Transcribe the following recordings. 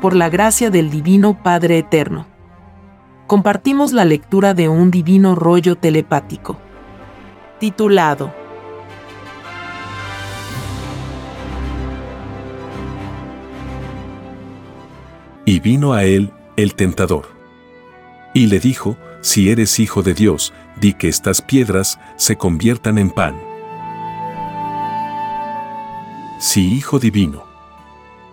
por la gracia del Divino Padre Eterno. Compartimos la lectura de un divino rollo telepático, titulado Y vino a él el tentador. Y le dijo, si eres hijo de Dios, di que estas piedras se conviertan en pan. Si hijo divino.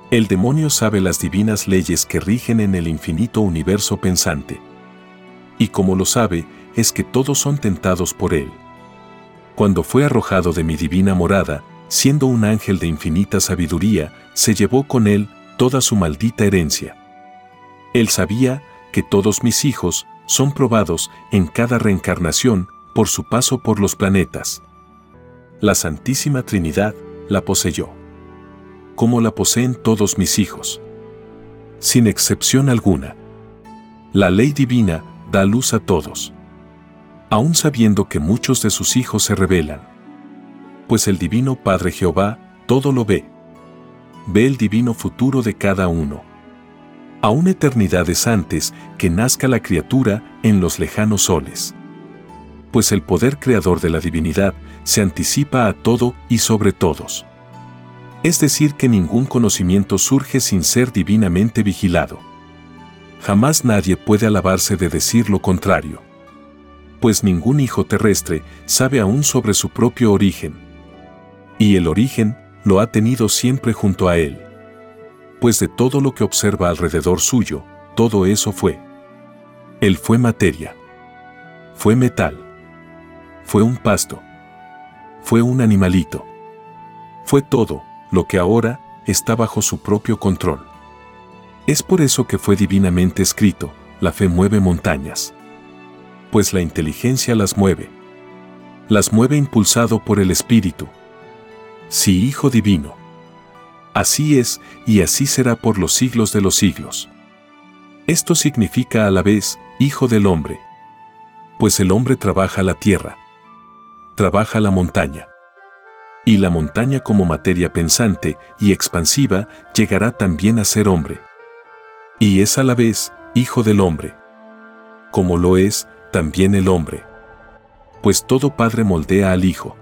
El demonio sabe las divinas leyes que rigen en el infinito universo pensante. Y como lo sabe, es que todos son tentados por él. Cuando fue arrojado de mi divina morada, siendo un ángel de infinita sabiduría, se llevó con él toda su maldita herencia. Él sabía que todos mis hijos son probados en cada reencarnación por su paso por los planetas. La Santísima Trinidad la poseyó. Como la poseen todos mis hijos. Sin excepción alguna. La ley divina da luz a todos. Aun sabiendo que muchos de sus hijos se rebelan. Pues el Divino Padre Jehová todo lo ve. Ve el divino futuro de cada uno aún eternidades antes que nazca la criatura en los lejanos soles. Pues el poder creador de la divinidad se anticipa a todo y sobre todos. Es decir, que ningún conocimiento surge sin ser divinamente vigilado. Jamás nadie puede alabarse de decir lo contrario. Pues ningún hijo terrestre sabe aún sobre su propio origen. Y el origen lo ha tenido siempre junto a él pues de todo lo que observa alrededor suyo, todo eso fue. Él fue materia. Fue metal. Fue un pasto. Fue un animalito. Fue todo lo que ahora está bajo su propio control. Es por eso que fue divinamente escrito, la fe mueve montañas. Pues la inteligencia las mueve. Las mueve impulsado por el Espíritu. Si Hijo Divino. Así es, y así será por los siglos de los siglos. Esto significa a la vez, Hijo del Hombre. Pues el hombre trabaja la tierra. Trabaja la montaña. Y la montaña como materia pensante y expansiva llegará también a ser hombre. Y es a la vez, Hijo del Hombre. Como lo es, también el hombre. Pues todo padre moldea al Hijo.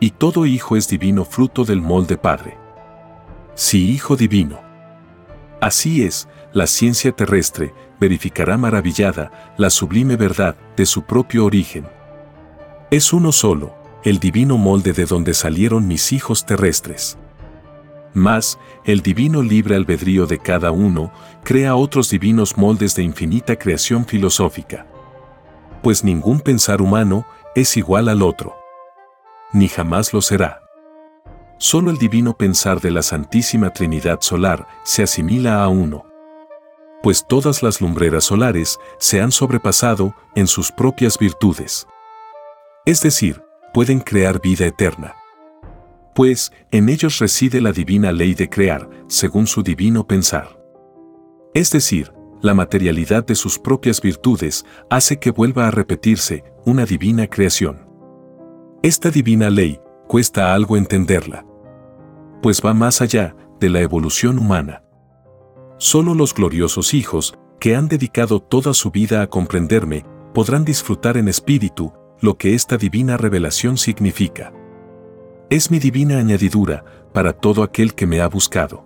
Y todo hijo es divino fruto del molde Padre. Sí, Hijo Divino. Así es, la ciencia terrestre verificará maravillada la sublime verdad de su propio origen. Es uno solo, el divino molde de donde salieron mis hijos terrestres. Mas, el divino libre albedrío de cada uno crea otros divinos moldes de infinita creación filosófica. Pues ningún pensar humano es igual al otro. Ni jamás lo será. Solo el divino pensar de la Santísima Trinidad Solar se asimila a uno. Pues todas las lumbreras solares se han sobrepasado en sus propias virtudes. Es decir, pueden crear vida eterna. Pues en ellos reside la divina ley de crear, según su divino pensar. Es decir, la materialidad de sus propias virtudes hace que vuelva a repetirse una divina creación. Esta divina ley cuesta algo entenderla. Pues va más allá de la evolución humana. Solo los gloriosos hijos, que han dedicado toda su vida a comprenderme, podrán disfrutar en espíritu lo que esta divina revelación significa. Es mi divina añadidura para todo aquel que me ha buscado.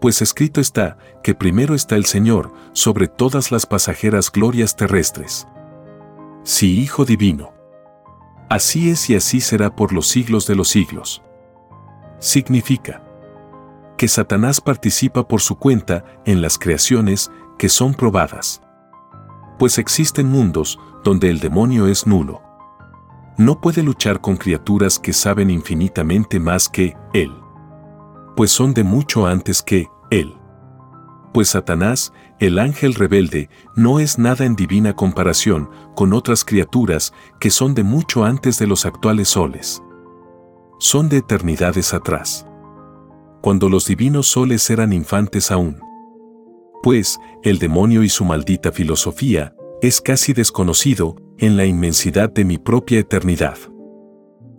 Pues escrito está que primero está el Señor sobre todas las pasajeras glorias terrestres. Sí, Hijo Divino. Así es y así será por los siglos de los siglos. Significa que Satanás participa por su cuenta en las creaciones que son probadas. Pues existen mundos donde el demonio es nulo. No puede luchar con criaturas que saben infinitamente más que él. Pues son de mucho antes que él. Pues Satanás el ángel rebelde no es nada en divina comparación con otras criaturas que son de mucho antes de los actuales soles. Son de eternidades atrás. Cuando los divinos soles eran infantes aún. Pues, el demonio y su maldita filosofía es casi desconocido en la inmensidad de mi propia eternidad.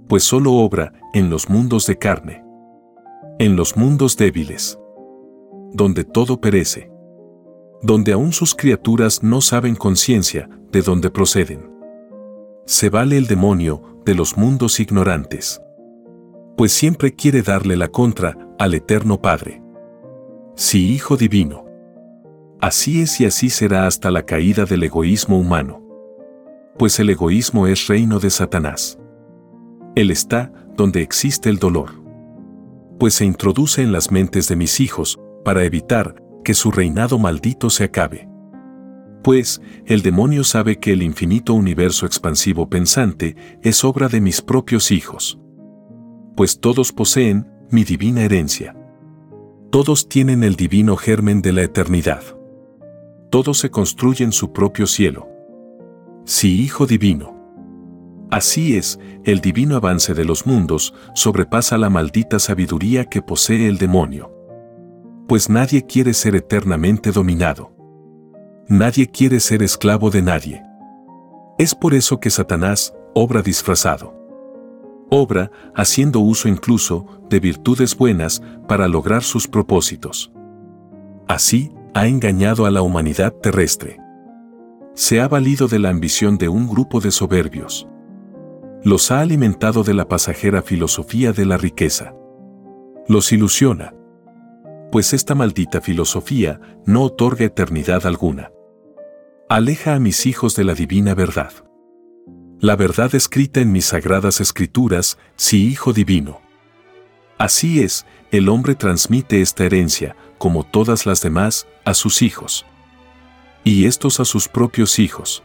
Pues solo obra en los mundos de carne. En los mundos débiles donde todo perece. Donde aún sus criaturas no saben conciencia de dónde proceden. Se vale el demonio de los mundos ignorantes. Pues siempre quiere darle la contra al Eterno Padre. Sí, Hijo Divino. Así es y así será hasta la caída del egoísmo humano. Pues el egoísmo es reino de Satanás. Él está donde existe el dolor. Pues se introduce en las mentes de mis hijos para evitar que su reinado maldito se acabe. Pues el demonio sabe que el infinito universo expansivo pensante es obra de mis propios hijos. Pues todos poseen mi divina herencia. Todos tienen el divino germen de la eternidad. Todos se construyen su propio cielo. Sí, Hijo Divino. Así es, el divino avance de los mundos sobrepasa la maldita sabiduría que posee el demonio. Pues nadie quiere ser eternamente dominado. Nadie quiere ser esclavo de nadie. Es por eso que Satanás obra disfrazado. Obra haciendo uso incluso de virtudes buenas para lograr sus propósitos. Así, ha engañado a la humanidad terrestre. Se ha valido de la ambición de un grupo de soberbios. Los ha alimentado de la pasajera filosofía de la riqueza. Los ilusiona. Pues esta maldita filosofía no otorga eternidad alguna. Aleja a mis hijos de la divina verdad. La verdad escrita en mis sagradas escrituras, sí Hijo Divino. Así es, el hombre transmite esta herencia, como todas las demás, a sus hijos. Y estos a sus propios hijos.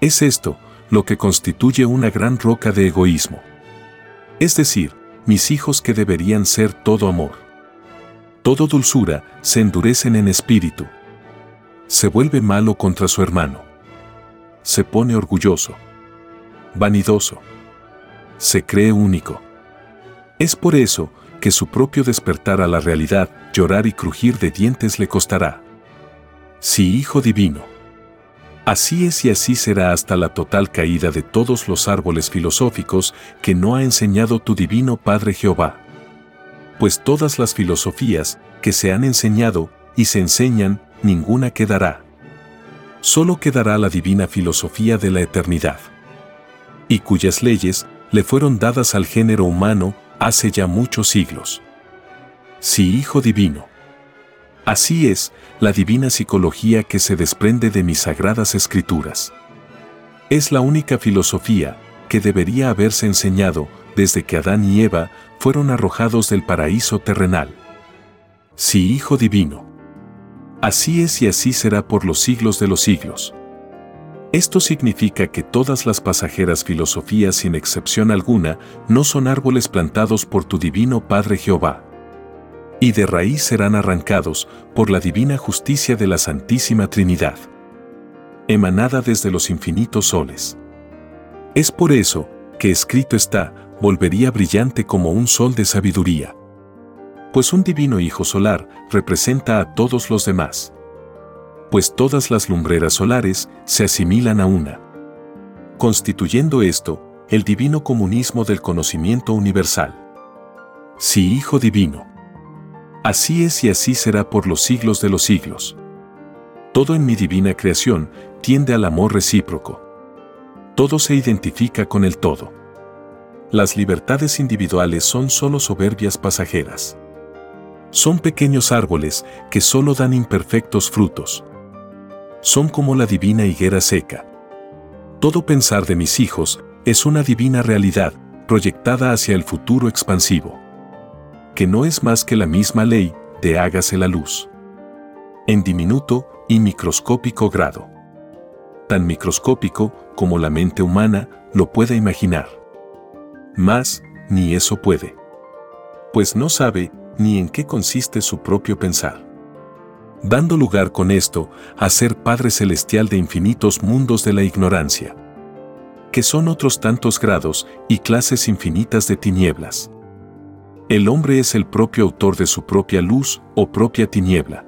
Es esto lo que constituye una gran roca de egoísmo. Es decir, mis hijos que deberían ser todo amor. Todo dulzura se endurecen en espíritu. Se vuelve malo contra su hermano. Se pone orgulloso. Vanidoso. Se cree único. Es por eso que su propio despertar a la realidad, llorar y crujir de dientes le costará. Sí, Hijo Divino. Así es y así será hasta la total caída de todos los árboles filosóficos que no ha enseñado tu Divino Padre Jehová. Pues todas las filosofías que se han enseñado y se enseñan, ninguna quedará. Solo quedará la divina filosofía de la eternidad. Y cuyas leyes le fueron dadas al género humano hace ya muchos siglos. Sí, Hijo Divino. Así es la divina psicología que se desprende de mis sagradas escrituras. Es la única filosofía que debería haberse enseñado desde que Adán y Eva fueron arrojados del paraíso terrenal. Sí, Hijo Divino. Así es y así será por los siglos de los siglos. Esto significa que todas las pasajeras filosofías sin excepción alguna no son árboles plantados por tu divino Padre Jehová. Y de raíz serán arrancados por la divina justicia de la Santísima Trinidad, emanada desde los infinitos soles. Es por eso que escrito está, volvería brillante como un sol de sabiduría. Pues un divino Hijo solar representa a todos los demás pues todas las lumbreras solares se asimilan a una. Constituyendo esto, el divino comunismo del conocimiento universal. Sí, Hijo Divino. Así es y así será por los siglos de los siglos. Todo en mi divina creación tiende al amor recíproco. Todo se identifica con el todo. Las libertades individuales son solo soberbias pasajeras. Son pequeños árboles que solo dan imperfectos frutos son como la divina higuera seca. Todo pensar de mis hijos es una divina realidad proyectada hacia el futuro expansivo, que no es más que la misma ley de hágase la luz. En diminuto y microscópico grado. Tan microscópico como la mente humana lo pueda imaginar. Más, ni eso puede. Pues no sabe ni en qué consiste su propio pensar dando lugar con esto a ser Padre Celestial de infinitos mundos de la ignorancia, que son otros tantos grados y clases infinitas de tinieblas. El hombre es el propio autor de su propia luz o propia tiniebla.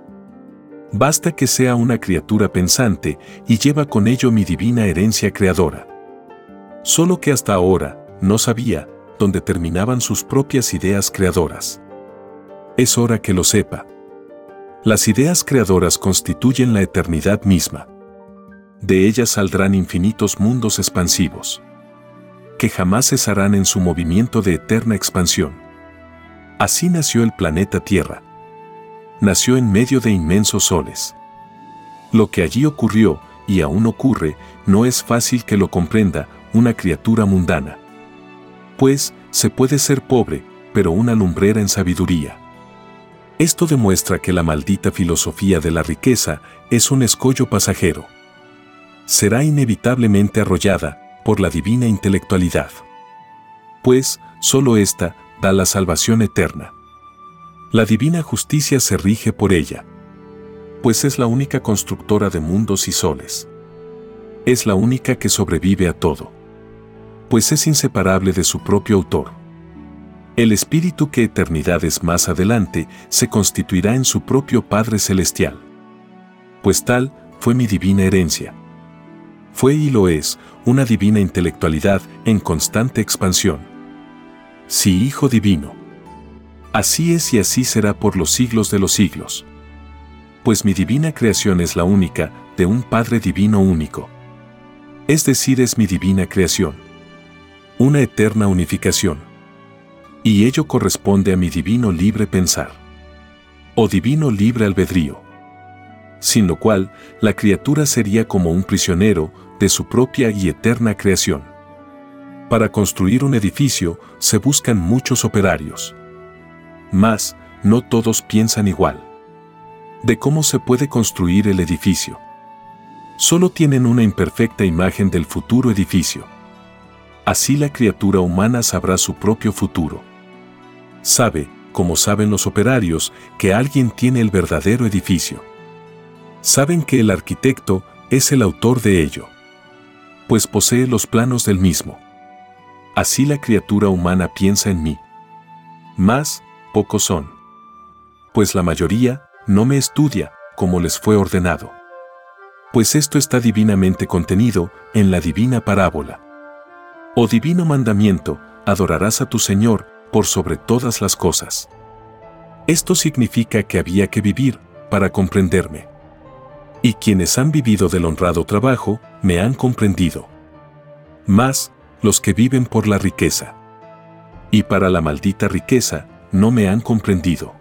Basta que sea una criatura pensante y lleva con ello mi divina herencia creadora. Solo que hasta ahora no sabía dónde terminaban sus propias ideas creadoras. Es hora que lo sepa Las ideas creadoras constituyen la eternidad misma. De ellas saldrán infinitos mundos expansivos, que jamás cesarán en su movimiento de eterna expansión. Así nació el planeta Tierra. Nació en medio de inmensos soles. Lo que allí ocurrió, y aún ocurre, no es fácil que lo comprenda una criatura mundana. Pues, se puede ser pobre, pero una lumbrera en sabiduría. Esto demuestra que la maldita filosofía de la riqueza es un escollo pasajero. Será inevitablemente arrollada por la divina intelectualidad. Pues, solo ésta da la salvación eterna. La divina justicia se rige por ella. Pues es la única constructora de mundos y soles. Es la única que sobrevive a todo. Pues es inseparable de su propio autor. El espíritu que eternidades más adelante se constituirá en su propio Padre Celestial. Pues tal fue mi divina herencia. Fue y lo es una divina intelectualidad en constante expansión. Sí, Hijo Divino. Así es y así será por los siglos de los siglos. Pues mi divina creación es la única de un Padre Divino único. Es decir, es mi divina creación. Una eterna unificación y ello corresponde a mi divino libre pensar. O divino libre albedrío. Sin lo cual, la criatura sería como un prisionero de su propia y eterna creación. Para construir un edificio se buscan muchos operarios. Mas, no todos piensan igual. De cómo se puede construir el edificio. Solo tienen una imperfecta imagen del futuro edificio. Así la criatura humana sabrá su propio futuro sabe, como saben los operarios, que alguien tiene el verdadero edificio. Saben que el arquitecto es el autor de ello, pues posee los planos del mismo. Así la criatura humana piensa en mí. Más, pocos son. Pues la mayoría no me estudia como les fue ordenado. Pues esto está divinamente contenido en la divina parábola. O divino mandamiento, adorarás a tu Señor por sobre todas las cosas. Esto significa que había que vivir para comprenderme. Y quienes han vivido del honrado trabajo me han comprendido. Más los que viven por la riqueza. Y para la maldita riqueza no me han comprendido.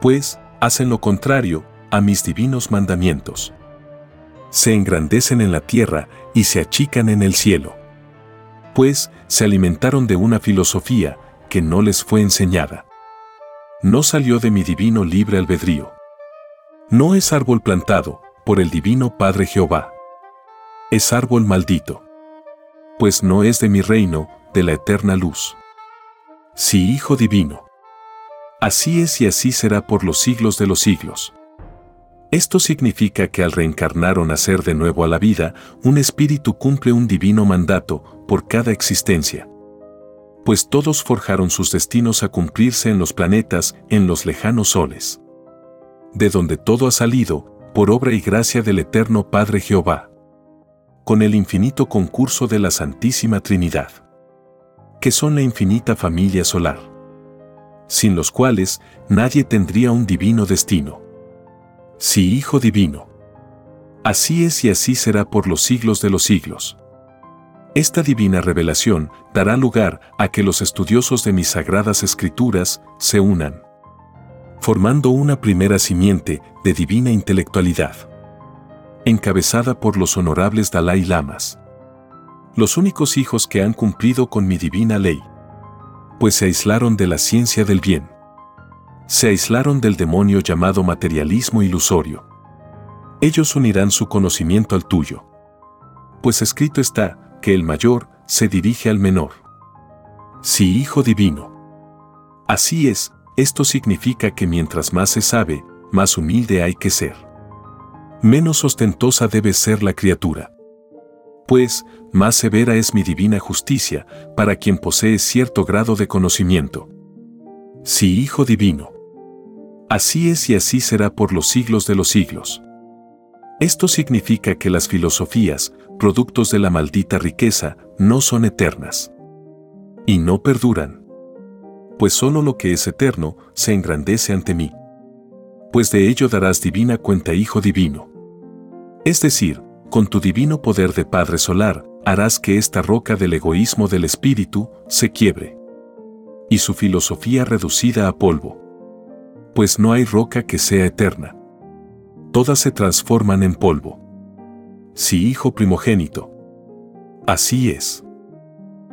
Pues hacen lo contrario a mis divinos mandamientos. Se engrandecen en la tierra y se achican en el cielo. Pues se alimentaron de una filosofía que no les fue enseñada. No salió de mi divino libre albedrío. No es árbol plantado por el divino Padre Jehová. Es árbol maldito. Pues no es de mi reino, de la eterna luz. Sí, Hijo Divino. Así es y así será por los siglos de los siglos. Esto significa que al reencarnar o nacer de nuevo a la vida, un espíritu cumple un divino mandato por cada existencia pues todos forjaron sus destinos a cumplirse en los planetas, en los lejanos soles. De donde todo ha salido, por obra y gracia del eterno Padre Jehová. Con el infinito concurso de la Santísima Trinidad. Que son la infinita familia solar. Sin los cuales nadie tendría un divino destino. Sí, Hijo Divino. Así es y así será por los siglos de los siglos. Esta divina revelación dará lugar a que los estudiosos de mis sagradas escrituras se unan, formando una primera simiente de divina intelectualidad, encabezada por los honorables Dalai Lamas, los únicos hijos que han cumplido con mi divina ley, pues se aislaron de la ciencia del bien, se aislaron del demonio llamado materialismo ilusorio. Ellos unirán su conocimiento al tuyo, pues escrito está, que el mayor se dirige al menor. Sí, Hijo Divino. Así es, esto significa que mientras más se sabe, más humilde hay que ser. Menos ostentosa debe ser la criatura. Pues, más severa es mi divina justicia para quien posee cierto grado de conocimiento. Sí, Hijo Divino. Así es y así será por los siglos de los siglos. Esto significa que las filosofías, productos de la maldita riqueza, no son eternas. Y no perduran. Pues solo lo que es eterno se engrandece ante mí. Pues de ello darás divina cuenta, Hijo Divino. Es decir, con tu divino poder de Padre Solar, harás que esta roca del egoísmo del espíritu se quiebre. Y su filosofía reducida a polvo. Pues no hay roca que sea eterna. Todas se transforman en polvo. Sí, Hijo primogénito. Así es.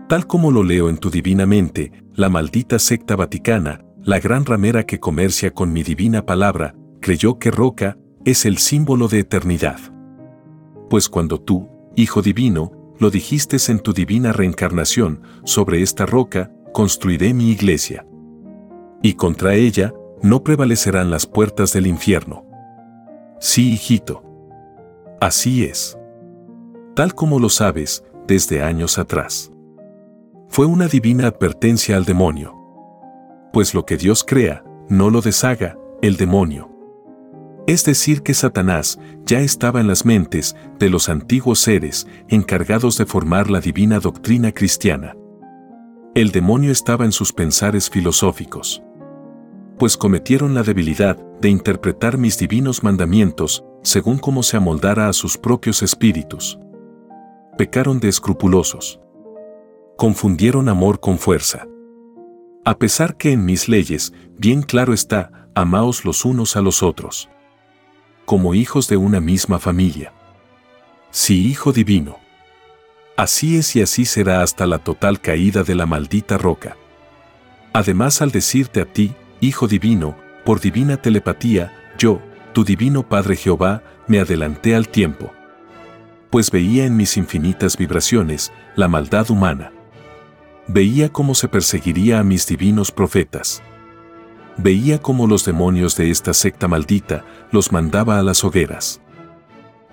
Tal como lo leo en tu divina mente, la maldita secta vaticana, la gran ramera que comercia con mi divina palabra, creyó que roca es el símbolo de eternidad. Pues cuando tú, Hijo Divino, lo dijiste en tu divina reencarnación, sobre esta roca, construiré mi iglesia. Y contra ella, no prevalecerán las puertas del infierno. Sí, hijito. Así es. Tal como lo sabes, desde años atrás. Fue una divina advertencia al demonio. Pues lo que Dios crea, no lo deshaga, el demonio. Es decir, que Satanás ya estaba en las mentes de los antiguos seres encargados de formar la divina doctrina cristiana. El demonio estaba en sus pensares filosóficos. Pues cometieron la debilidad de interpretar mis divinos mandamientos según como se amoldara a sus propios espíritus. Pecaron de escrupulosos. Confundieron amor con fuerza. A pesar que en mis leyes, bien claro está, amaos los unos a los otros como hijos de una misma familia. Sí, Hijo Divino. Así es y así será hasta la total caída de la maldita roca. Además al decirte a ti, Hijo Divino, por divina telepatía, yo, tu divino Padre Jehová, me adelanté al tiempo. Pues veía en mis infinitas vibraciones la maldad humana. Veía cómo se perseguiría a mis divinos profetas veía cómo los demonios de esta secta maldita los mandaba a las hogueras.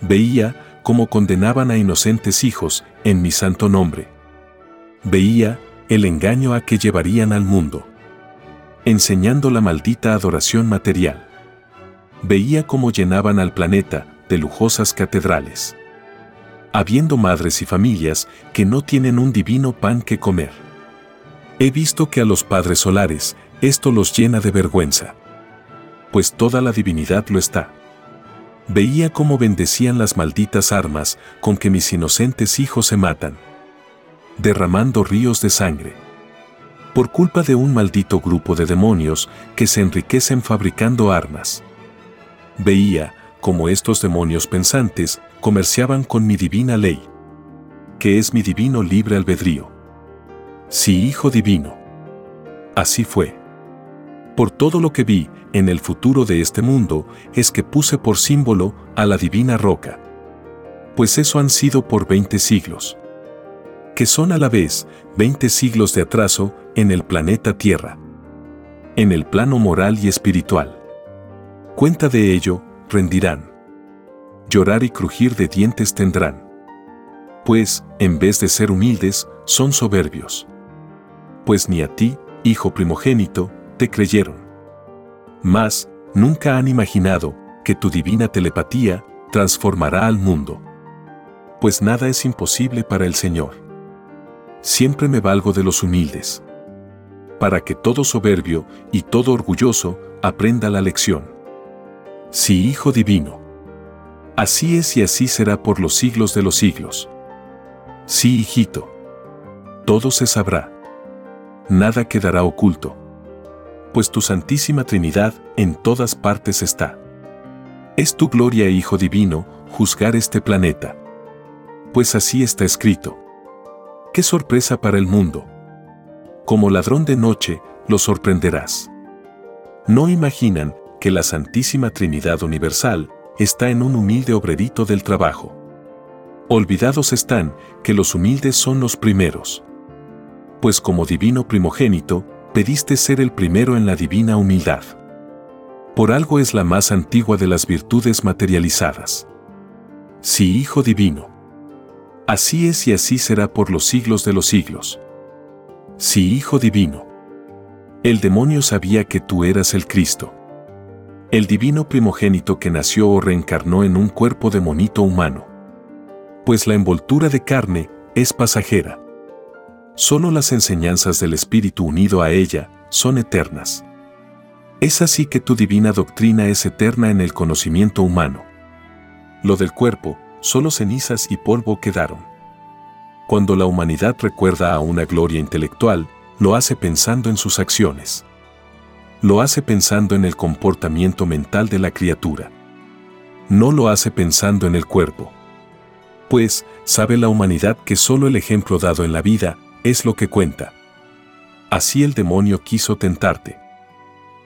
Veía cómo condenaban a inocentes hijos en mi santo nombre. Veía el engaño a que llevarían al mundo, enseñando la maldita adoración material. Veía cómo llenaban al planeta de lujosas catedrales, habiendo madres y familias que no tienen un divino pan que comer. He visto que a los padres solares esto los llena de vergüenza. Pues toda la divinidad lo está. Veía cómo bendecían las malditas armas con que mis inocentes hijos se matan, derramando ríos de sangre. Por culpa de un maldito grupo de demonios que se enriquecen fabricando armas. Veía cómo estos demonios pensantes comerciaban con mi divina ley, que es mi divino libre albedrío. Sí, Hijo Divino. Así fue. Por todo lo que vi en el futuro de este mundo es que puse por símbolo a la divina roca. Pues eso han sido por 20 siglos. Que son a la vez 20 siglos de atraso en el planeta Tierra. En el plano moral y espiritual. Cuenta de ello, rendirán. Llorar y crujir de dientes tendrán. Pues, en vez de ser humildes, son soberbios. Pues ni a ti, hijo primogénito, te creyeron. Mas, nunca han imaginado que tu divina telepatía transformará al mundo. Pues nada es imposible para el Señor. Siempre me valgo de los humildes. Para que todo soberbio y todo orgulloso aprenda la lección. Sí, Hijo Divino. Así es y así será por los siglos de los siglos. Sí, hijito. Todo se sabrá. Nada quedará oculto pues tu Santísima Trinidad en todas partes está. Es tu gloria, Hijo Divino, juzgar este planeta. Pues así está escrito. Qué sorpresa para el mundo. Como ladrón de noche, lo sorprenderás. No imaginan que la Santísima Trinidad Universal está en un humilde obrerito del trabajo. Olvidados están que los humildes son los primeros. Pues como divino primogénito, pediste ser el primero en la divina humildad. Por algo es la más antigua de las virtudes materializadas. Sí, Hijo Divino. Así es y así será por los siglos de los siglos. Sí, Hijo Divino. El demonio sabía que tú eras el Cristo. El divino primogénito que nació o reencarnó en un cuerpo de monito humano. Pues la envoltura de carne es pasajera. Solo las enseñanzas del Espíritu unido a ella son eternas. Es así que tu divina doctrina es eterna en el conocimiento humano. Lo del cuerpo, solo cenizas y polvo quedaron. Cuando la humanidad recuerda a una gloria intelectual, lo hace pensando en sus acciones. Lo hace pensando en el comportamiento mental de la criatura. No lo hace pensando en el cuerpo. Pues, sabe la humanidad que solo el ejemplo dado en la vida es lo que cuenta. Así el demonio quiso tentarte.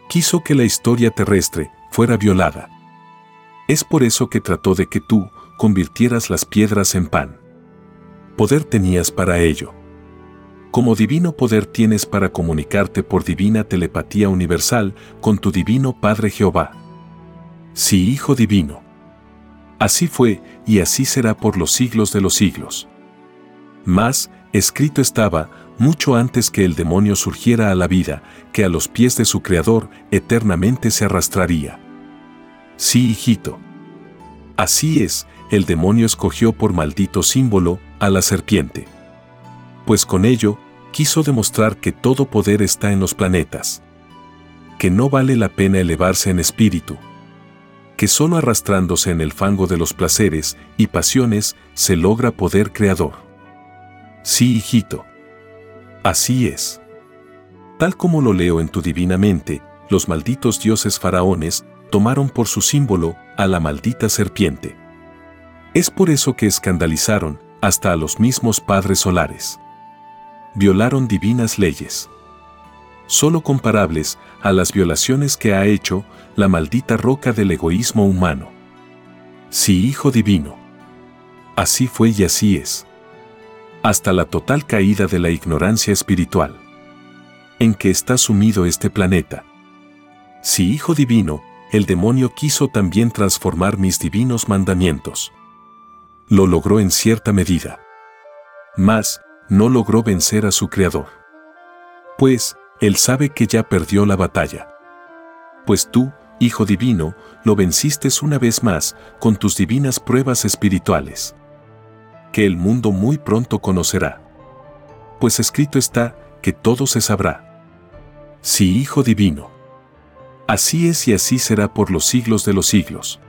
Quiso que la historia terrestre fuera violada. Es por eso que trató de que tú convirtieras las piedras en pan. Poder tenías para ello. Como divino poder tienes para comunicarte por divina telepatía universal con tu divino Padre Jehová. Sí, Hijo Divino. Así fue y así será por los siglos de los siglos. Mas, escrito estaba, mucho antes que el demonio surgiera a la vida, que a los pies de su Creador eternamente se arrastraría. Sí, hijito. Así es, el demonio escogió por maldito símbolo a la serpiente. Pues con ello, quiso demostrar que todo poder está en los planetas. Que no vale la pena elevarse en espíritu. Que solo arrastrándose en el fango de los placeres y pasiones se logra poder creador. Sí, hijito. Así es. Tal como lo leo en tu divina mente, los malditos dioses faraones tomaron por su símbolo a la maldita serpiente. Es por eso que escandalizaron hasta a los mismos padres solares. Violaron divinas leyes. Solo comparables a las violaciones que ha hecho la maldita roca del egoísmo humano. Sí, Hijo Divino. Así fue y así es hasta la total caída de la ignorancia espiritual. En que está sumido este planeta. Si Hijo Divino, el demonio quiso también transformar mis divinos mandamientos. Lo logró en cierta medida. Mas, no logró vencer a su Creador. Pues, él sabe que ya perdió la batalla. Pues tú, Hijo Divino, lo venciste una vez más con tus divinas pruebas espirituales que el mundo muy pronto conocerá. Pues escrito está que todo se sabrá. Sí, Hijo Divino. Así es y así será por los siglos de los siglos.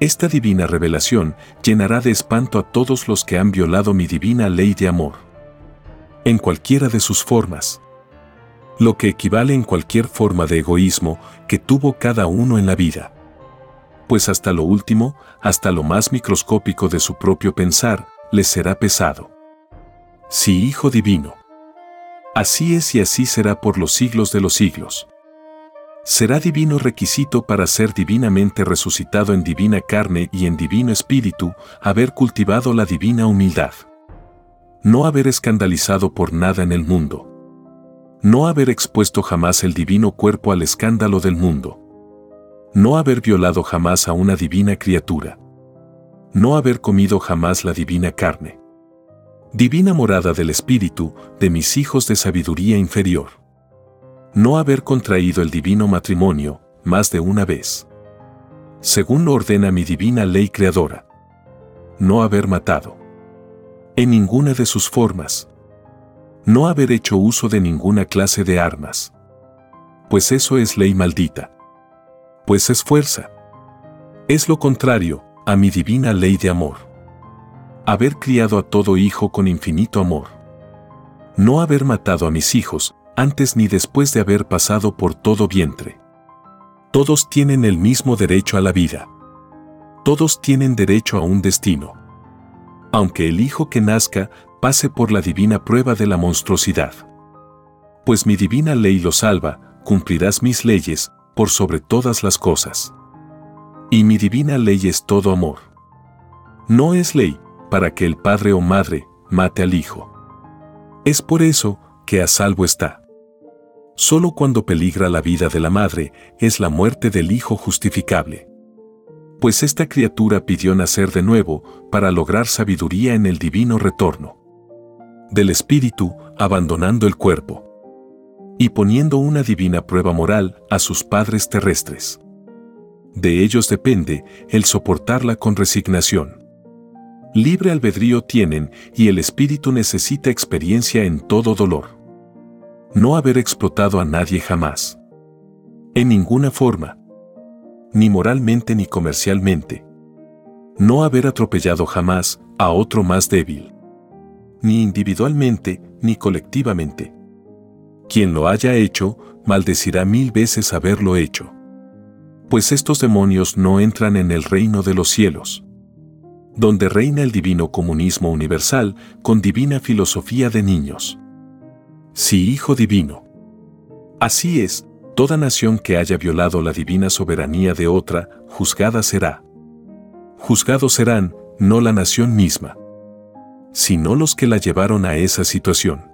Esta divina revelación llenará de espanto a todos los que han violado mi divina ley de amor. En cualquiera de sus formas. Lo que equivale en cualquier forma de egoísmo que tuvo cada uno en la vida pues hasta lo último, hasta lo más microscópico de su propio pensar, les será pesado. Sí, Hijo Divino. Así es y así será por los siglos de los siglos. Será divino requisito para ser divinamente resucitado en divina carne y en divino espíritu, haber cultivado la divina humildad. No haber escandalizado por nada en el mundo. No haber expuesto jamás el divino cuerpo al escándalo del mundo no haber violado jamás a una divina criatura, no haber comido jamás la divina carne. Divina morada del Espíritu de mis hijos de sabiduría inferior. No haber contraído el divino matrimonio más de una vez. Según lo ordena mi divina ley creadora. No haber matado. En ninguna de sus formas. No haber hecho uso de ninguna clase de armas. Pues eso es ley maldita pues es fuerza. Es lo contrario a mi divina ley de amor. Haber criado a todo hijo con infinito amor. No haber matado a mis hijos antes ni después de haber pasado por todo vientre. Todos tienen el mismo derecho a la vida. Todos tienen derecho a un destino. Aunque el hijo que nazca pase por la divina prueba de la monstruosidad. Pues mi divina ley lo salva, cumplirás mis leyes, por sobre todas las cosas. Y mi divina ley es todo amor. No es ley para que el padre o madre mate al hijo. Es por eso que a salvo está. Solo cuando peligra la vida de la madre es la muerte del hijo justificable. Pues esta criatura pidió nacer de nuevo para lograr sabiduría en el divino retorno. Del espíritu, abandonando el cuerpo y poniendo una divina prueba moral a sus padres terrestres. De ellos depende el soportarla con resignación. Libre albedrío tienen y el espíritu necesita experiencia en todo dolor. No haber explotado a nadie jamás. En ninguna forma. Ni moralmente ni comercialmente. No haber atropellado jamás a otro más débil. Ni individualmente ni colectivamente. Quien lo haya hecho, maldecirá mil veces haberlo hecho. Pues estos demonios no entran en el reino de los cielos donde reina el divino comunismo universal con divina filosofía de niños. Sí, Hijo Divino. Así es, toda nación que haya violado la divina soberanía de otra, juzgada será. Juzgados serán, no la nación misma, sino los que la llevaron a esa situación.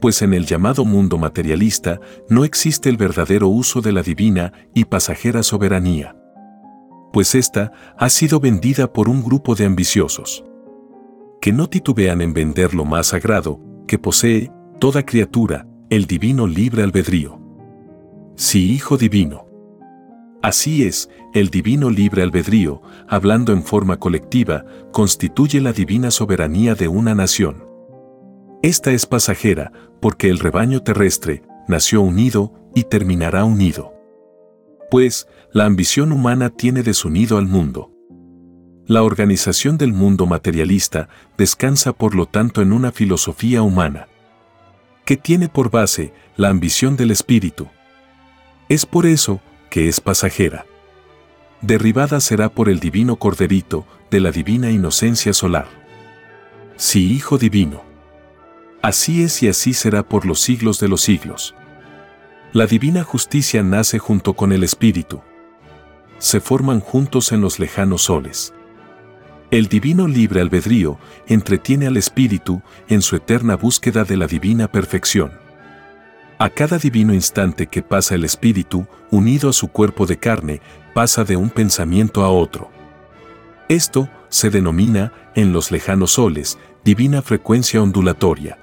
Pues en el llamado mundo materialista no existe el verdadero uso de la divina y pasajera soberanía pues ésta ha sido vendida por un grupo de ambiciosos, que no titubean en vender lo más sagrado que posee toda criatura, el divino libre albedrío. Sí, Hijo Divino. Así es, el divino libre albedrío, hablando en forma colectiva, constituye la divina soberanía de una nación. Esta es pasajera, porque el rebaño terrestre nació unido y terminará unido pues la ambición humana tiene desunido al mundo. La organización del mundo materialista descansa por lo tanto en una filosofía humana, que tiene por base la ambición del espíritu. Es por eso que es pasajera. Derribada será por el divino corderito de la divina inocencia solar. Sí, Hijo Divino. Así es y así será por los siglos de los siglos. La divina justicia nace junto con el Espíritu. Se forman juntos en los lejanos soles. El divino libre albedrío entretiene al Espíritu en su eterna búsqueda de la divina perfección. A cada divino instante que pasa el Espíritu, unido a su cuerpo de carne, pasa de un pensamiento a otro. Esto se denomina, en los lejanos soles, divina frecuencia ondulatoria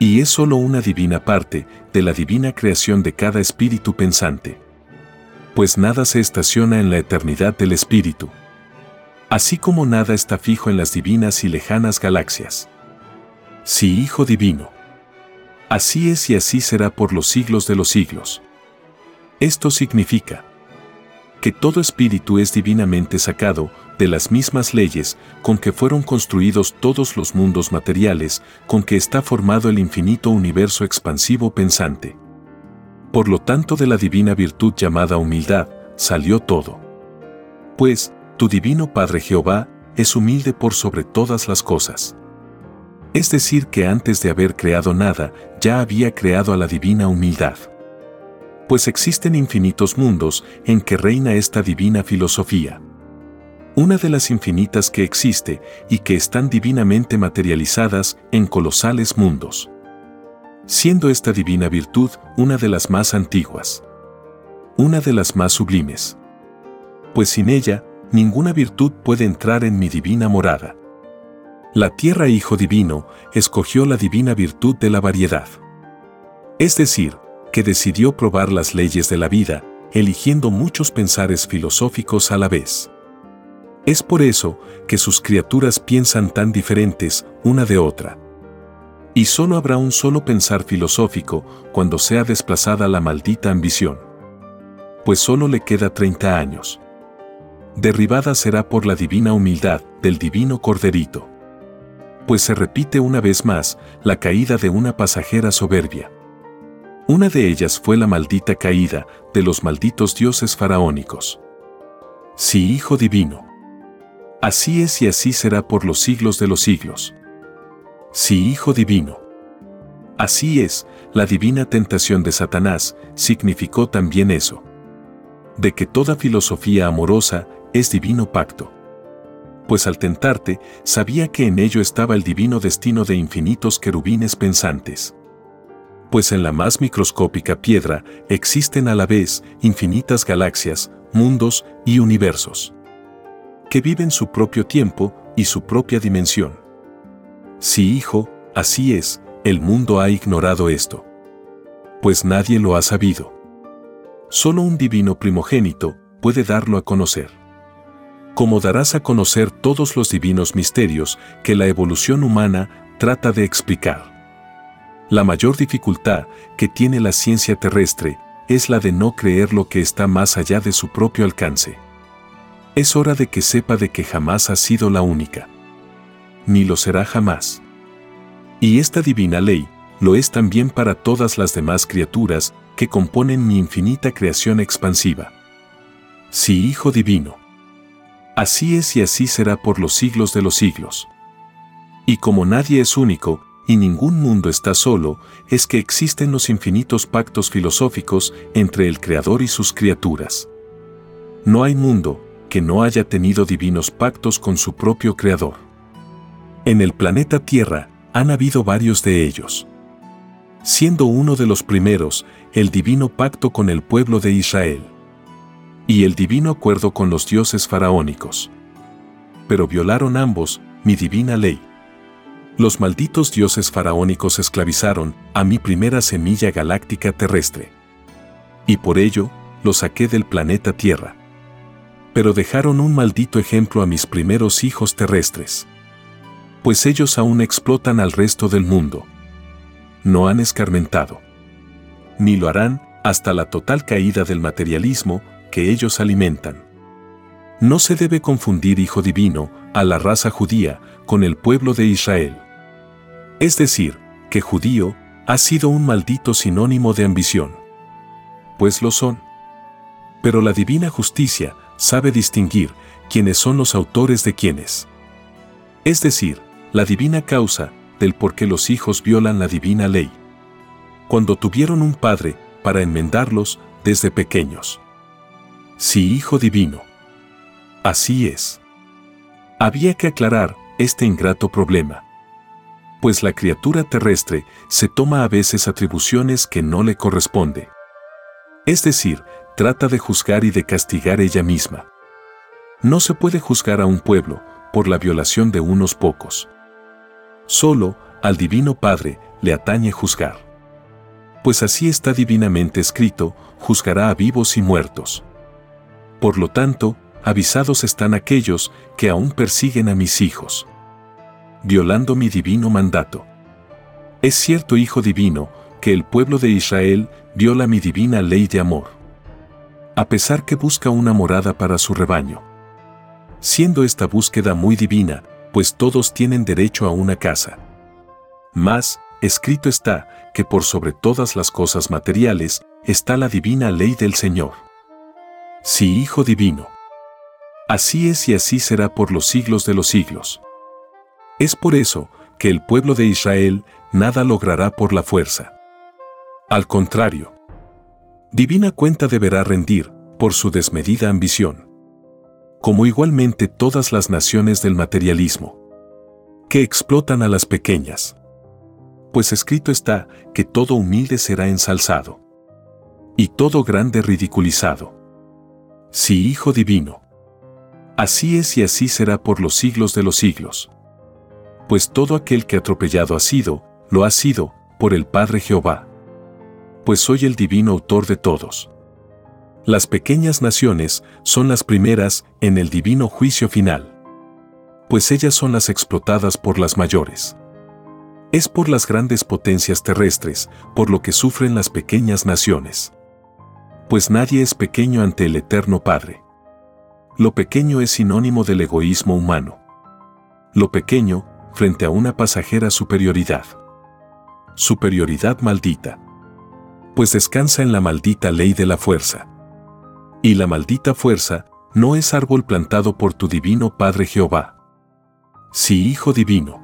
y es sólo una divina parte de la divina creación de cada espíritu pensante. Pues nada se estaciona en la eternidad del espíritu. Así como nada está fijo en las divinas y lejanas galaxias. Sí, Hijo Divino. Así es y así será por los siglos de los siglos. Esto significa que todo espíritu es divinamente sacado de las mismas leyes con que fueron construidos todos los mundos materiales, con que está formado el infinito universo expansivo pensante. Por lo tanto de la divina virtud llamada humildad, salió todo. Pues, tu divino Padre Jehová es humilde por sobre todas las cosas. Es decir, que antes de haber creado nada, ya había creado a la divina humildad pues existen infinitos mundos en que reina esta divina filosofía. Una de las infinitas que existe y que están divinamente materializadas en colosales mundos. Siendo esta divina virtud una de las más antiguas. Una de las más sublimes. Pues sin ella, ninguna virtud puede entrar en mi divina morada. La tierra Hijo Divino escogió la divina virtud de la variedad. Es decir, que decidió probar las leyes de la vida, eligiendo muchos pensares filosóficos a la vez. Es por eso que sus criaturas piensan tan diferentes una de otra. Y solo habrá un solo pensar filosófico cuando sea desplazada la maldita ambición. Pues solo le queda 30 años. Derribada será por la divina humildad del divino corderito. Pues se repite una vez más la caída de una pasajera soberbia. Una de ellas fue la maldita caída de los malditos dioses faraónicos. Sí, Hijo Divino. Así es y así será por los siglos de los siglos. Sí, Hijo Divino. Así es, la divina tentación de Satanás significó también eso. De que toda filosofía amorosa es divino pacto. Pues al tentarte, sabía que en ello estaba el divino destino de infinitos querubines pensantes pues en la más microscópica piedra existen a la vez infinitas galaxias, mundos y universos, que viven su propio tiempo y su propia dimensión. Sí, hijo, así es, el mundo ha ignorado esto. Pues nadie lo ha sabido. Solo un divino primogénito puede darlo a conocer. Como darás a conocer todos los divinos misterios que la evolución humana trata de explicar. La mayor dificultad que tiene la ciencia terrestre es la de no creer lo que está más allá de su propio alcance. Es hora de que sepa de que jamás ha sido la única. Ni lo será jamás. Y esta divina ley lo es también para todas las demás criaturas que componen mi infinita creación expansiva. Sí, Hijo Divino. Así es y así será por los siglos de los siglos. Y como nadie es único, y ningún mundo está solo, es que existen los infinitos pactos filosóficos entre el Creador y sus criaturas. No hay mundo que no haya tenido divinos pactos con su propio Creador. En el planeta Tierra han habido varios de ellos. Siendo uno de los primeros, el divino pacto con el pueblo de Israel. Y el divino acuerdo con los dioses faraónicos. Pero violaron ambos mi divina ley los malditos dioses faraónicos esclavizaron a mi primera semilla galáctica terrestre. Y por ello, lo saqué del planeta Tierra. Pero dejaron un maldito ejemplo a mis primeros hijos terrestres. Pues ellos aún explotan al resto del mundo. No han escarmentado. Ni lo harán hasta la total caída del materialismo que ellos alimentan. No se debe confundir hijo divino a la raza judía con el pueblo de Israel. Es decir, que judío ha sido un maldito sinónimo de ambición. Pues lo son. Pero la divina justicia sabe distinguir quiénes son los autores de quiénes. Es decir, la divina causa del por qué los hijos violan la divina ley. Cuando tuvieron un padre para enmendarlos desde pequeños. Sí, hijo divino. Así es. Había que aclarar este ingrato problema pues la criatura terrestre se toma a veces atribuciones que no le corresponde. Es decir, trata de juzgar y de castigar ella misma. No se puede juzgar a un pueblo por la violación de unos pocos. Solo al Divino Padre le atañe juzgar. Pues así está divinamente escrito, juzgará a vivos y muertos. Por lo tanto, avisados están aquellos que aún persiguen a mis hijos violando mi divino mandato. Es cierto, Hijo Divino, que el pueblo de Israel viola mi divina ley de amor. A pesar que busca una morada para su rebaño. Siendo esta búsqueda muy divina, pues todos tienen derecho a una casa. Más, escrito está, que por sobre todas las cosas materiales, está la divina ley del Señor. Sí, Hijo Divino. Así es y así será por los siglos de los siglos. Es por eso que el pueblo de Israel nada logrará por la fuerza. Al contrario, divina cuenta deberá rendir por su desmedida ambición. Como igualmente todas las naciones del materialismo, que explotan a las pequeñas. Pues escrito está que todo humilde será ensalzado. Y todo grande ridiculizado. Sí, Hijo Divino. Así es y así será por los siglos de los siglos pues todo aquel que atropellado ha sido, lo ha sido, por el Padre Jehová. Pues soy el divino autor de todos. Las pequeñas naciones son las primeras en el divino juicio final. Pues ellas son las explotadas por las mayores. Es por las grandes potencias terrestres, por lo que sufren las pequeñas naciones. Pues nadie es pequeño ante el Eterno Padre. Lo pequeño es sinónimo del egoísmo humano. Lo pequeño frente a una pasajera superioridad. Superioridad maldita. Pues descansa en la maldita ley de la fuerza. Y la maldita fuerza no es árbol plantado por tu divino Padre Jehová. Sí, Hijo Divino.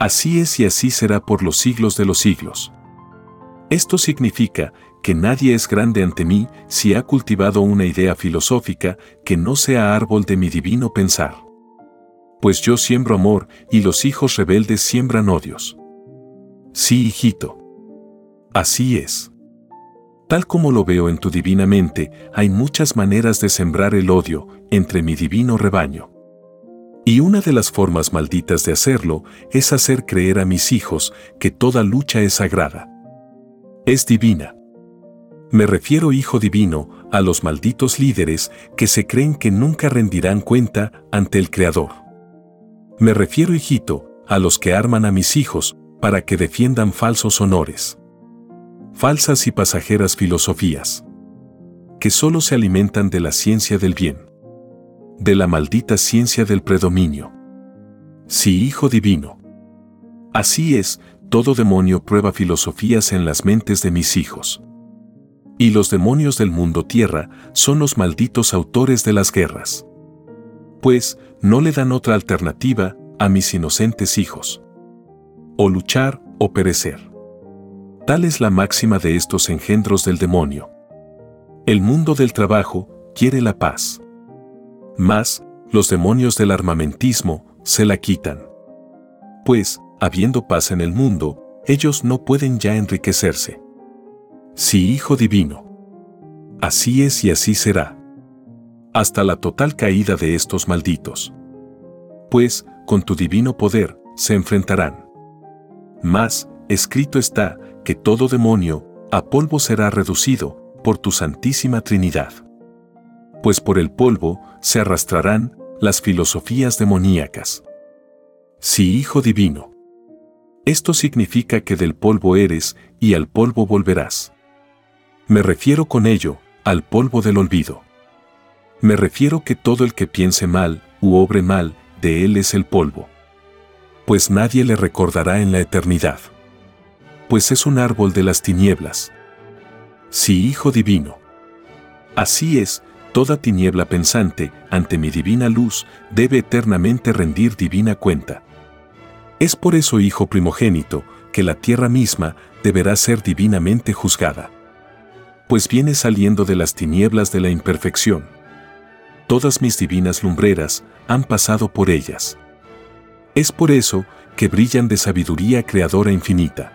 Así es y así será por los siglos de los siglos. Esto significa que nadie es grande ante mí si ha cultivado una idea filosófica que no sea árbol de mi divino pensar pues yo siembro amor y los hijos rebeldes siembran odios. Sí, hijito. Así es. Tal como lo veo en tu divina mente, hay muchas maneras de sembrar el odio entre mi divino rebaño. Y una de las formas malditas de hacerlo es hacer creer a mis hijos que toda lucha es sagrada. Es divina. Me refiero, hijo divino, a los malditos líderes que se creen que nunca rendirán cuenta ante el Creador. Me refiero, hijito, a los que arman a mis hijos para que defiendan falsos honores. falsas y pasajeras filosofías, que solo se alimentan de la ciencia del bien, de la maldita ciencia del predominio. Sí, Hijo Divino. Así es, todo demonio prueba filosofías en las mentes de mis hijos. Y los demonios del mundo tierra son los malditos autores de las guerras. Pues no le dan otra alternativa a mis inocentes hijos. O luchar o perecer. Tal es la máxima de estos engendros del demonio. El mundo del trabajo quiere la paz. Mas, los demonios del armamentismo se la quitan. Pues, habiendo paz en el mundo, ellos no pueden ya enriquecerse. Sí, Hijo Divino. Así es y así será. Hasta la total caída de estos malditos. Pues, con tu divino poder, se enfrentarán. Mas, escrito está, que todo demonio, a polvo será reducido, por tu Santísima Trinidad. Pues por el polvo se arrastrarán las filosofías demoníacas. Sí, Hijo Divino. Esto significa que del polvo eres y al polvo volverás. Me refiero con ello al polvo del olvido. Me refiero que todo el que piense mal u obre mal, de él es el polvo. Pues nadie le recordará en la eternidad pues es un árbol de las tinieblas. Sí, Hijo Divino. Así es, toda tiniebla pensante, ante mi divina luz, debe eternamente rendir divina cuenta. Es por eso, Hijo primogénito, que la tierra misma deberá ser divinamente juzgada. Pues viene saliendo de las tinieblas de la imperfección. Todas mis divinas lumbreras han pasado por ellas. Es por eso que brillan de sabiduría creadora infinita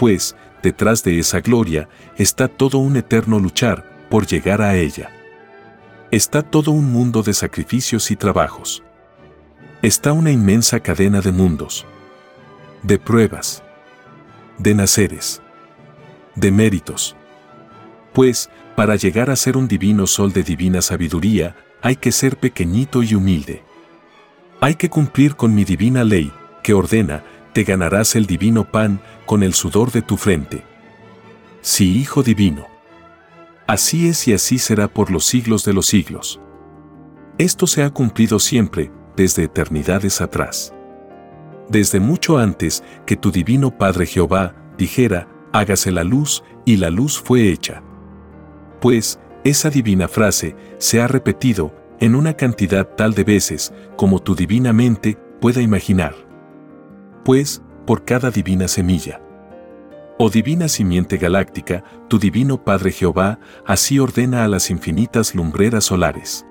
pues, detrás de esa gloria, está todo un eterno luchar por llegar a ella. Está todo un mundo de sacrificios y trabajos. Está una inmensa cadena de mundos, de pruebas, de naceres, de méritos. Pues, para llegar a ser un divino sol de divina sabiduría, hay que ser pequeñito y humilde. Hay que cumplir con mi divina ley, que ordena te ganarás el divino pan con el sudor de tu frente. Sí, Hijo Divino. Así es y así será por los siglos de los siglos. Esto se ha cumplido siempre, desde eternidades atrás. Desde mucho antes que tu divino Padre Jehová dijera, hágase la luz, y la luz fue hecha. Pues, esa divina frase se ha repetido en una cantidad tal de veces como tu divina mente pueda imaginar pues, por cada divina semilla. Oh divina simiente galáctica, tu divino Padre Jehová así ordena a las infinitas lumbreras solares,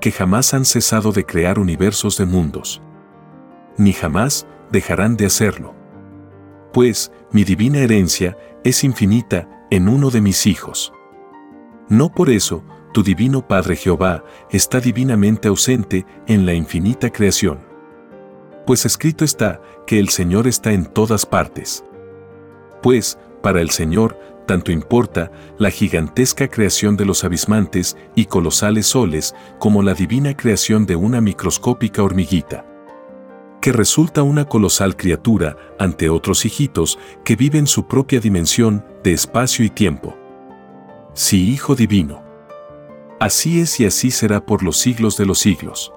que jamás han cesado de crear universos de mundos, ni jamás dejarán de hacerlo. Pues, mi divina herencia es infinita en uno de mis hijos. No por eso, tu divino Padre Jehová está divinamente ausente en la infinita creación pues escrito está que el Señor está en todas partes. Pues, para el Señor, tanto importa la gigantesca creación de los abismantes y colosales soles como la divina creación de una microscópica hormiguita, que resulta una colosal criatura ante otros hijitos que viven su propia dimensión de espacio y tiempo. Sí, Hijo Divino. Así es y así será por los siglos de los siglos.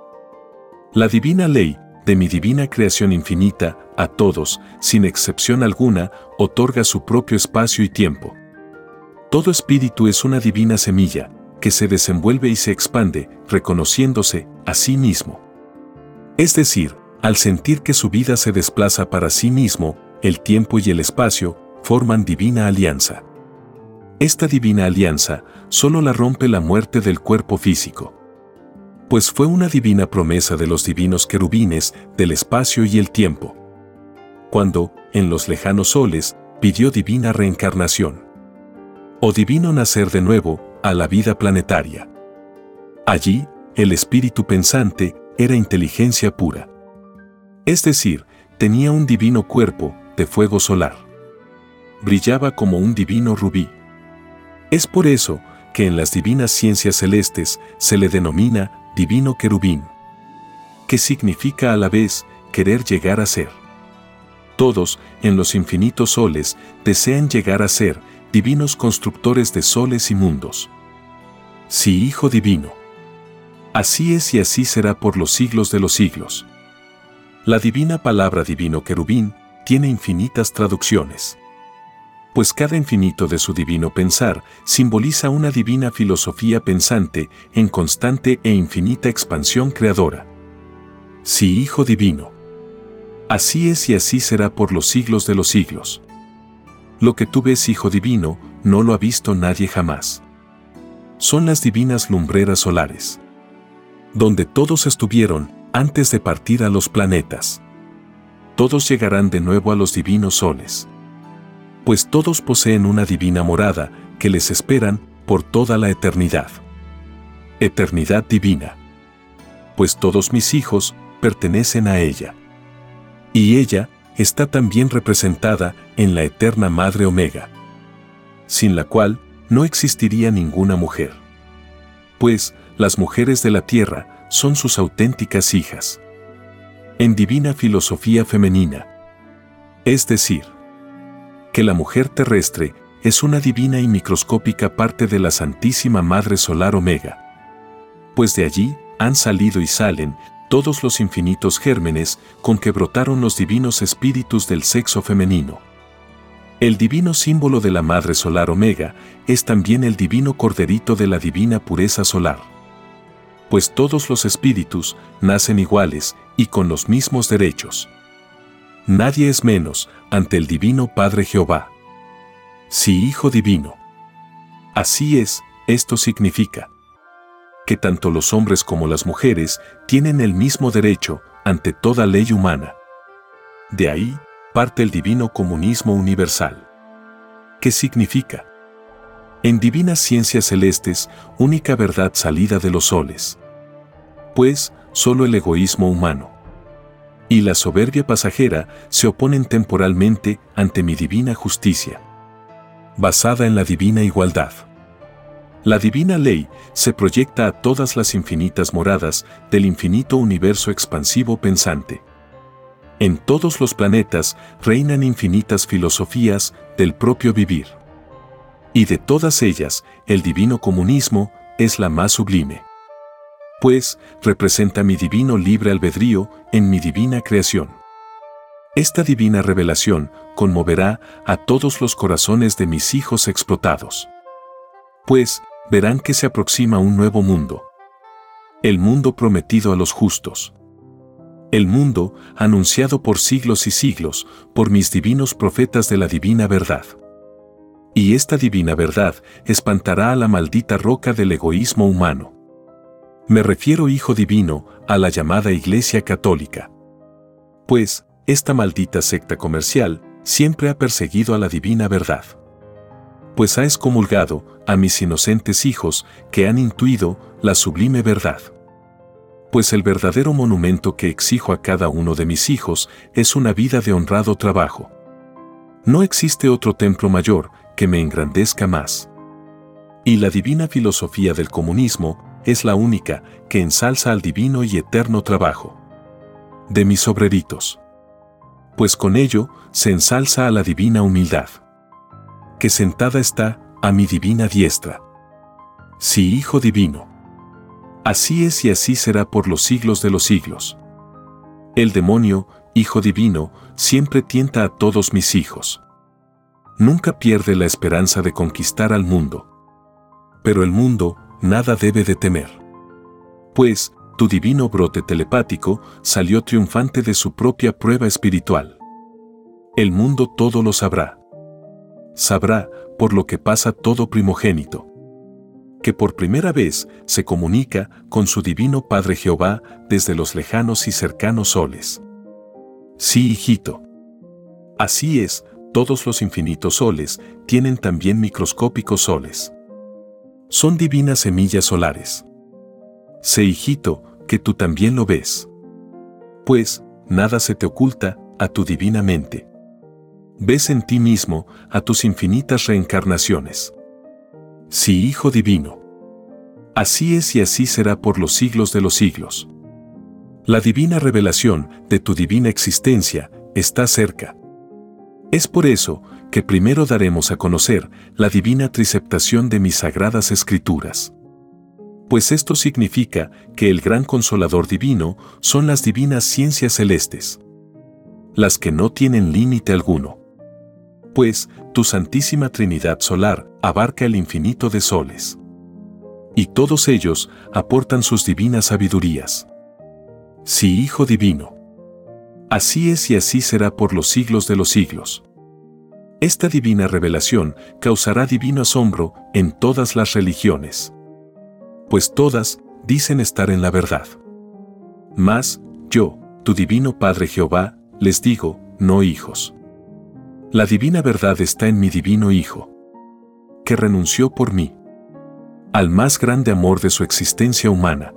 La divina ley de mi divina creación infinita, a todos, sin excepción alguna, otorga su propio espacio y tiempo. Todo espíritu es una divina semilla, que se desenvuelve y se expande, reconociéndose a sí mismo. Es decir, al sentir que su vida se desplaza para sí mismo, el tiempo y el espacio forman divina alianza. Esta divina alianza solo la rompe la muerte del cuerpo físico pues fue una divina promesa de los divinos querubines del espacio y el tiempo. Cuando, en los lejanos soles, pidió divina reencarnación. O divino nacer de nuevo a la vida planetaria. Allí, el espíritu pensante era inteligencia pura. Es decir, tenía un divino cuerpo de fuego solar. Brillaba como un divino rubí. Es por eso que en las divinas ciencias celestes se le denomina divino querubín, que significa a la vez querer llegar a ser. Todos, en los infinitos soles, desean llegar a ser divinos constructores de soles y mundos. Sí, Hijo Divino. Así es y así será por los siglos de los siglos. La divina palabra divino querubín tiene infinitas traducciones. Pues cada infinito de su divino pensar simboliza una divina filosofía pensante en constante e infinita expansión creadora. Sí, Hijo Divino. Así es y así será por los siglos de los siglos. Lo que tú ves, Hijo Divino, no lo ha visto nadie jamás. Son las divinas lumbreras solares. Donde todos estuvieron antes de partir a los planetas. Todos llegarán de nuevo a los divinos soles. Pues todos poseen una divina morada que les esperan por toda la eternidad. Eternidad divina. Pues todos mis hijos pertenecen a ella. Y ella está también representada en la eterna Madre Omega, sin la cual no existiría ninguna mujer. Pues las mujeres de la tierra son sus auténticas hijas. En divina filosofía femenina. Es decir, que la mujer terrestre es una divina y microscópica parte de la Santísima Madre Solar Omega. Pues de allí han salido y salen todos los infinitos gérmenes con que brotaron los divinos espíritus del sexo femenino. El divino símbolo de la Madre Solar Omega es también el divino corderito de la divina pureza solar. Pues todos los espíritus nacen iguales y con los mismos derechos. Nadie es menos ante el divino Padre Jehová. Sí, Hijo Divino. Así es, esto significa que tanto los hombres como las mujeres tienen el mismo derecho ante toda ley humana. De ahí parte el divino comunismo universal. ¿Qué significa? En divinas ciencias celestes, única verdad salida de los soles. Pues, solo el egoísmo humano y la soberbia pasajera se oponen temporalmente ante mi divina justicia, basada en la divina igualdad. La divina ley se proyecta a todas las infinitas moradas del infinito universo expansivo pensante. En todos los planetas reinan infinitas filosofías del propio vivir. Y de todas ellas, el divino comunismo es la más sublime. Pues representa mi divino libre albedrío en mi divina creación. Esta divina revelación conmoverá a todos los corazones de mis hijos explotados. Pues verán que se aproxima un nuevo mundo. El mundo prometido a los justos. El mundo anunciado por siglos y siglos por mis divinos profetas de la divina verdad. Y esta divina verdad espantará a la maldita roca del egoísmo humano. Me refiero, Hijo Divino, a la llamada Iglesia Católica. Pues, esta maldita secta comercial siempre ha perseguido a la divina verdad pues ha excomulgado a mis inocentes hijos que han intuido la sublime verdad. Pues el verdadero monumento que exijo a cada uno de mis hijos es una vida de honrado trabajo. No existe otro templo mayor que me engrandezca más. Y la divina filosofía del comunismo es la única que ensalza al divino y eterno trabajo de mis obreritos. Pues con ello se ensalza a la divina humildad que sentada está a mi divina diestra. Sí, Hijo Divino. Así es y así será por los siglos de los siglos. El demonio, Hijo Divino, siempre tienta a todos mis hijos. Nunca pierde la esperanza de conquistar al mundo. Pero el mundo nada debe de temer. Pues, tu divino brote telepático salió triunfante de su propia prueba espiritual. El mundo todo lo sabrá sabrá, por lo que pasa todo primogénito, que por primera vez se comunica con su divino Padre Jehová desde los lejanos y cercanos soles. Sí, hijito. Así es, todos los infinitos soles tienen también microscópicos soles. Son divinas semillas solares. Sé, hijito, que tú también lo ves. Pues, nada se te oculta a tu divina mente ves en ti mismo a tus infinitas reencarnaciones. Sí, Hijo Divino. Así es y así será por los siglos de los siglos. La divina revelación de tu divina existencia está cerca. Es por eso que primero daremos a conocer la divina triceptación de mis sagradas escrituras. Pues esto significa que el gran consolador divino son las divinas ciencias celestes, las que no tienen límite alguno. Pues tu Santísima Trinidad Solar abarca el infinito de soles. Y todos ellos aportan sus divinas sabidurías. Sí, Hijo Divino. Así es y así será por los siglos de los siglos. Esta divina revelación causará divino asombro en todas las religiones. Pues todas dicen estar en la verdad. Mas, yo, tu divino Padre Jehová, les digo, no hijos. La divina verdad está en mi divino Hijo, que renunció por mí al más grande amor de su existencia humana.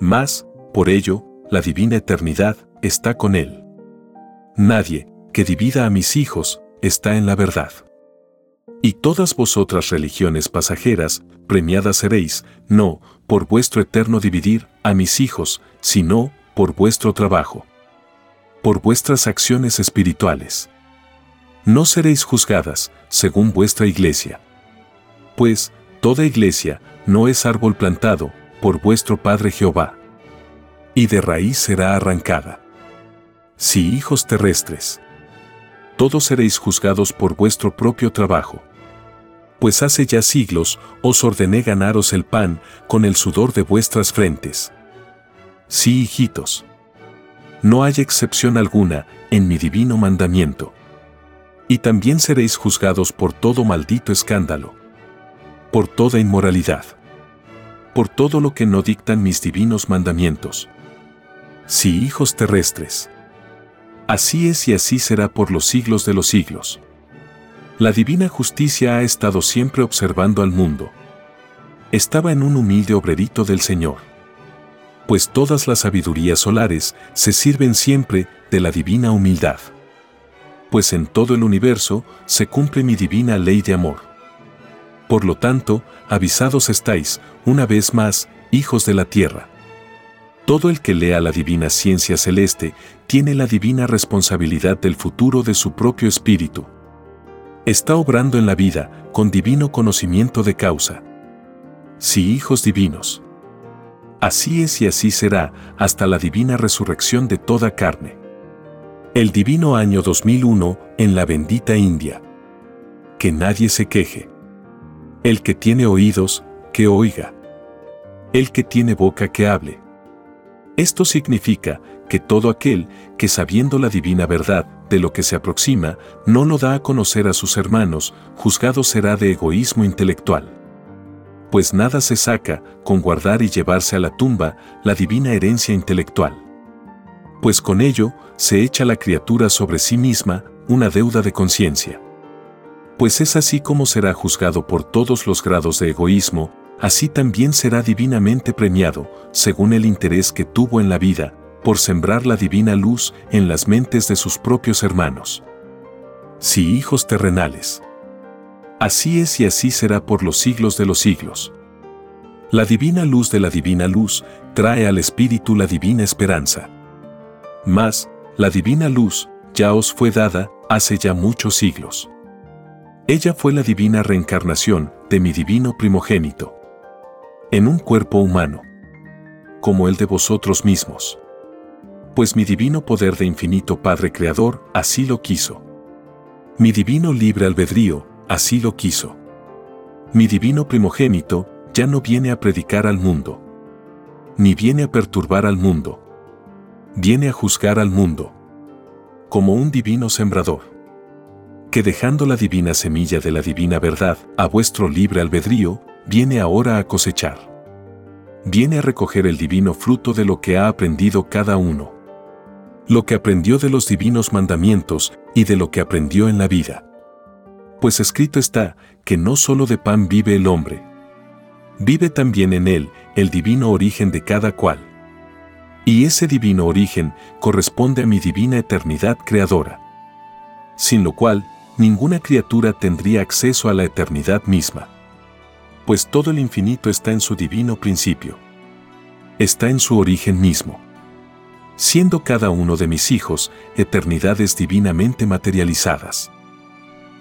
Mas, por ello, la divina eternidad está con él. Nadie que divida a mis hijos está en la verdad. Y todas vosotras religiones pasajeras, premiadas seréis, no por vuestro eterno dividir a mis hijos, sino por vuestro trabajo. Por vuestras acciones espirituales. No seréis juzgadas según vuestra iglesia. Pues, toda iglesia no es árbol plantado por vuestro Padre Jehová. Y de raíz será arrancada. Si hijos terrestres, todos seréis juzgados por vuestro propio trabajo. Pues hace ya siglos os ordené ganaros el pan con el sudor de vuestras frentes. Sí, hijitos. No hay excepción alguna en mi divino mandamiento. Y también seréis juzgados por todo maldito escándalo. Por toda inmoralidad. Por todo lo que no dictan mis divinos mandamientos. Sí, hijos terrestres. Así es y así será por los siglos de los siglos. La divina justicia ha estado siempre observando al mundo. Estaba en un humilde obrerito del Señor. Pues todas las sabidurías solares se sirven siempre de la divina humildad. Pues en todo el universo se cumple mi divina ley de amor. Por lo tanto, avisados estáis, una vez más, hijos de la tierra. Todo el que lea la divina ciencia celeste tiene la divina responsabilidad del futuro de su propio espíritu. Está obrando en la vida con divino conocimiento de causa. Sí, hijos divinos. Así es y así será hasta la divina resurrección de toda carne. El divino año 2001 en la bendita India. Que nadie se queje. El que tiene oídos, que oiga. El que tiene boca, que hable. Esto significa que todo aquel que sabiendo la divina verdad de lo que se aproxima, no lo da a conocer a sus hermanos, juzgado será de egoísmo intelectual. Pues nada se saca con guardar y llevarse a la tumba la divina herencia intelectual. Pues con ello se echa la criatura sobre sí misma una deuda de conciencia. Pues es así como será juzgado por todos los grados de egoísmo, así también será divinamente premiado, según el interés que tuvo en la vida, por sembrar la divina luz en las mentes de sus propios hermanos. Sí, hijos terrenales. Así es y así será por los siglos de los siglos. La divina luz de la divina luz trae al espíritu la divina esperanza. Mas, la divina luz ya os fue dada hace ya muchos siglos. Ella fue la divina reencarnación de mi divino primogénito en un cuerpo humano, como el de vosotros mismos. Pues mi divino poder de infinito Padre Creador así lo quiso. Mi divino libre albedrío así lo quiso. Mi divino primogénito ya no viene a predicar al mundo, ni viene a perturbar al mundo, viene a juzgar al mundo, como un divino sembrador que dejando la divina semilla de la divina verdad a vuestro libre albedrío, viene ahora a cosechar. Viene a recoger el divino fruto de lo que ha aprendido cada uno. Lo que aprendió de los divinos mandamientos y de lo que aprendió en la vida. Pues escrito está que no solo de pan vive el hombre. Vive también en él el divino origen de cada cual. Y ese divino origen corresponde a mi divina eternidad creadora. Sin lo cual, ninguna criatura tendría acceso a la eternidad misma pues todo el infinito está en su divino principio. Está en su origen mismo. Siendo cada uno de mis hijos eternidades divinamente materializadas,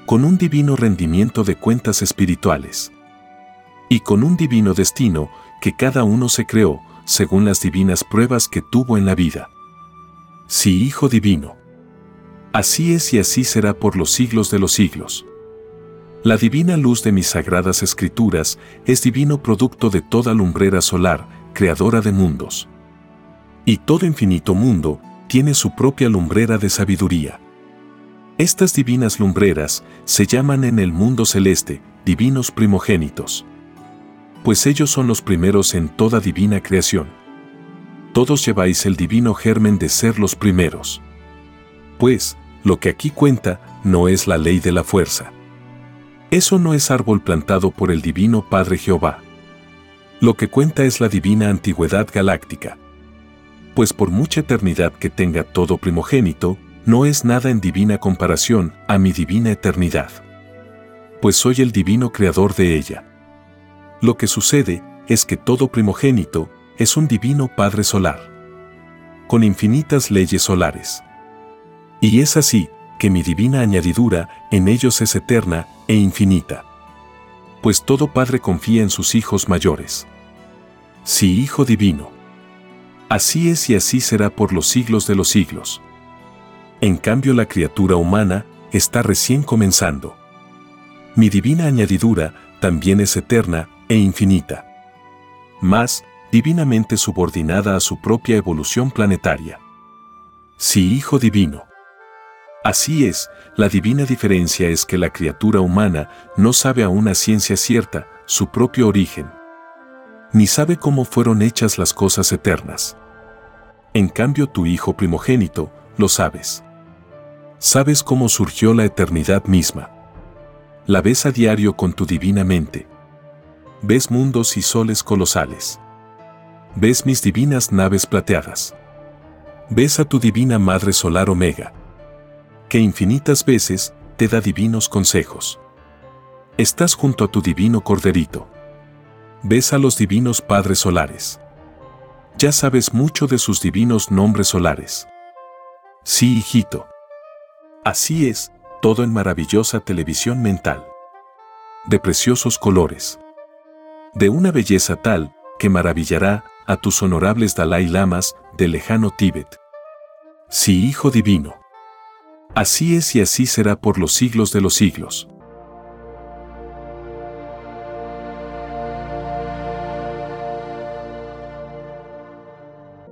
con un divino rendimiento de cuentas espirituales y con un divino destino que cada uno se creó según las divinas pruebas que tuvo en la vida. Sí, Hijo Divino. Así es y así será por los siglos de los siglos. La divina luz de mis sagradas escrituras es divino producto de toda lumbrera solar, creadora de mundos. Y todo infinito mundo tiene su propia lumbrera de sabiduría. Estas divinas lumbreras se llaman en el mundo celeste divinos primogénitos. Pues ellos son los primeros en toda divina creación. Todos lleváis el divino germen de ser los primeros. Pues, lo que aquí cuenta no es la ley de la fuerza. Eso no es árbol plantado por el divino Padre Jehová. Lo que cuenta es la divina antigüedad galáctica, pues por mucha eternidad que tenga todo primogénito, no es nada en divina comparación a mi divina eternidad. Pues soy el divino creador de ella. Lo que sucede es que todo primogénito es un divino Padre solar, con infinitas leyes solares. Y es así que mi divina añadidura en ellos es eterna e infinita. Pues todo Padre confía en sus hijos mayores. Sí, Hijo Divino Así es y así será por los siglos de los siglos. En cambio la criatura humana está recién comenzando. Mi divina añadidura también es eterna e infinita. Más, divinamente subordinada a su propia evolución planetaria. Sí, Hijo Divino. Así es, la divina diferencia es que la criatura humana no sabe a ciencia cierta su propio origen, ni sabe cómo fueron hechas las cosas eternas. En cambio tu Hijo primogénito, lo sabes. Sabes cómo surgió la eternidad misma. La ves a diario con tu divina mente. Ves mundos y soles colosales. Ves mis divinas naves plateadas. Ves a tu divina Madre Solar Omega, que infinitas veces te da divinos consejos. Estás junto a tu divino Corderito. Ves a los divinos Padres Solares ya sabes mucho de sus divinos nombres solares. Sí, hijito. Así es, todo en maravillosa televisión mental. De preciosos colores. De una belleza tal que maravillará a tus honorables Dalai Lamas del lejano Tíbet. Sí, Hijo Divino. Así es y así será por los siglos de los siglos.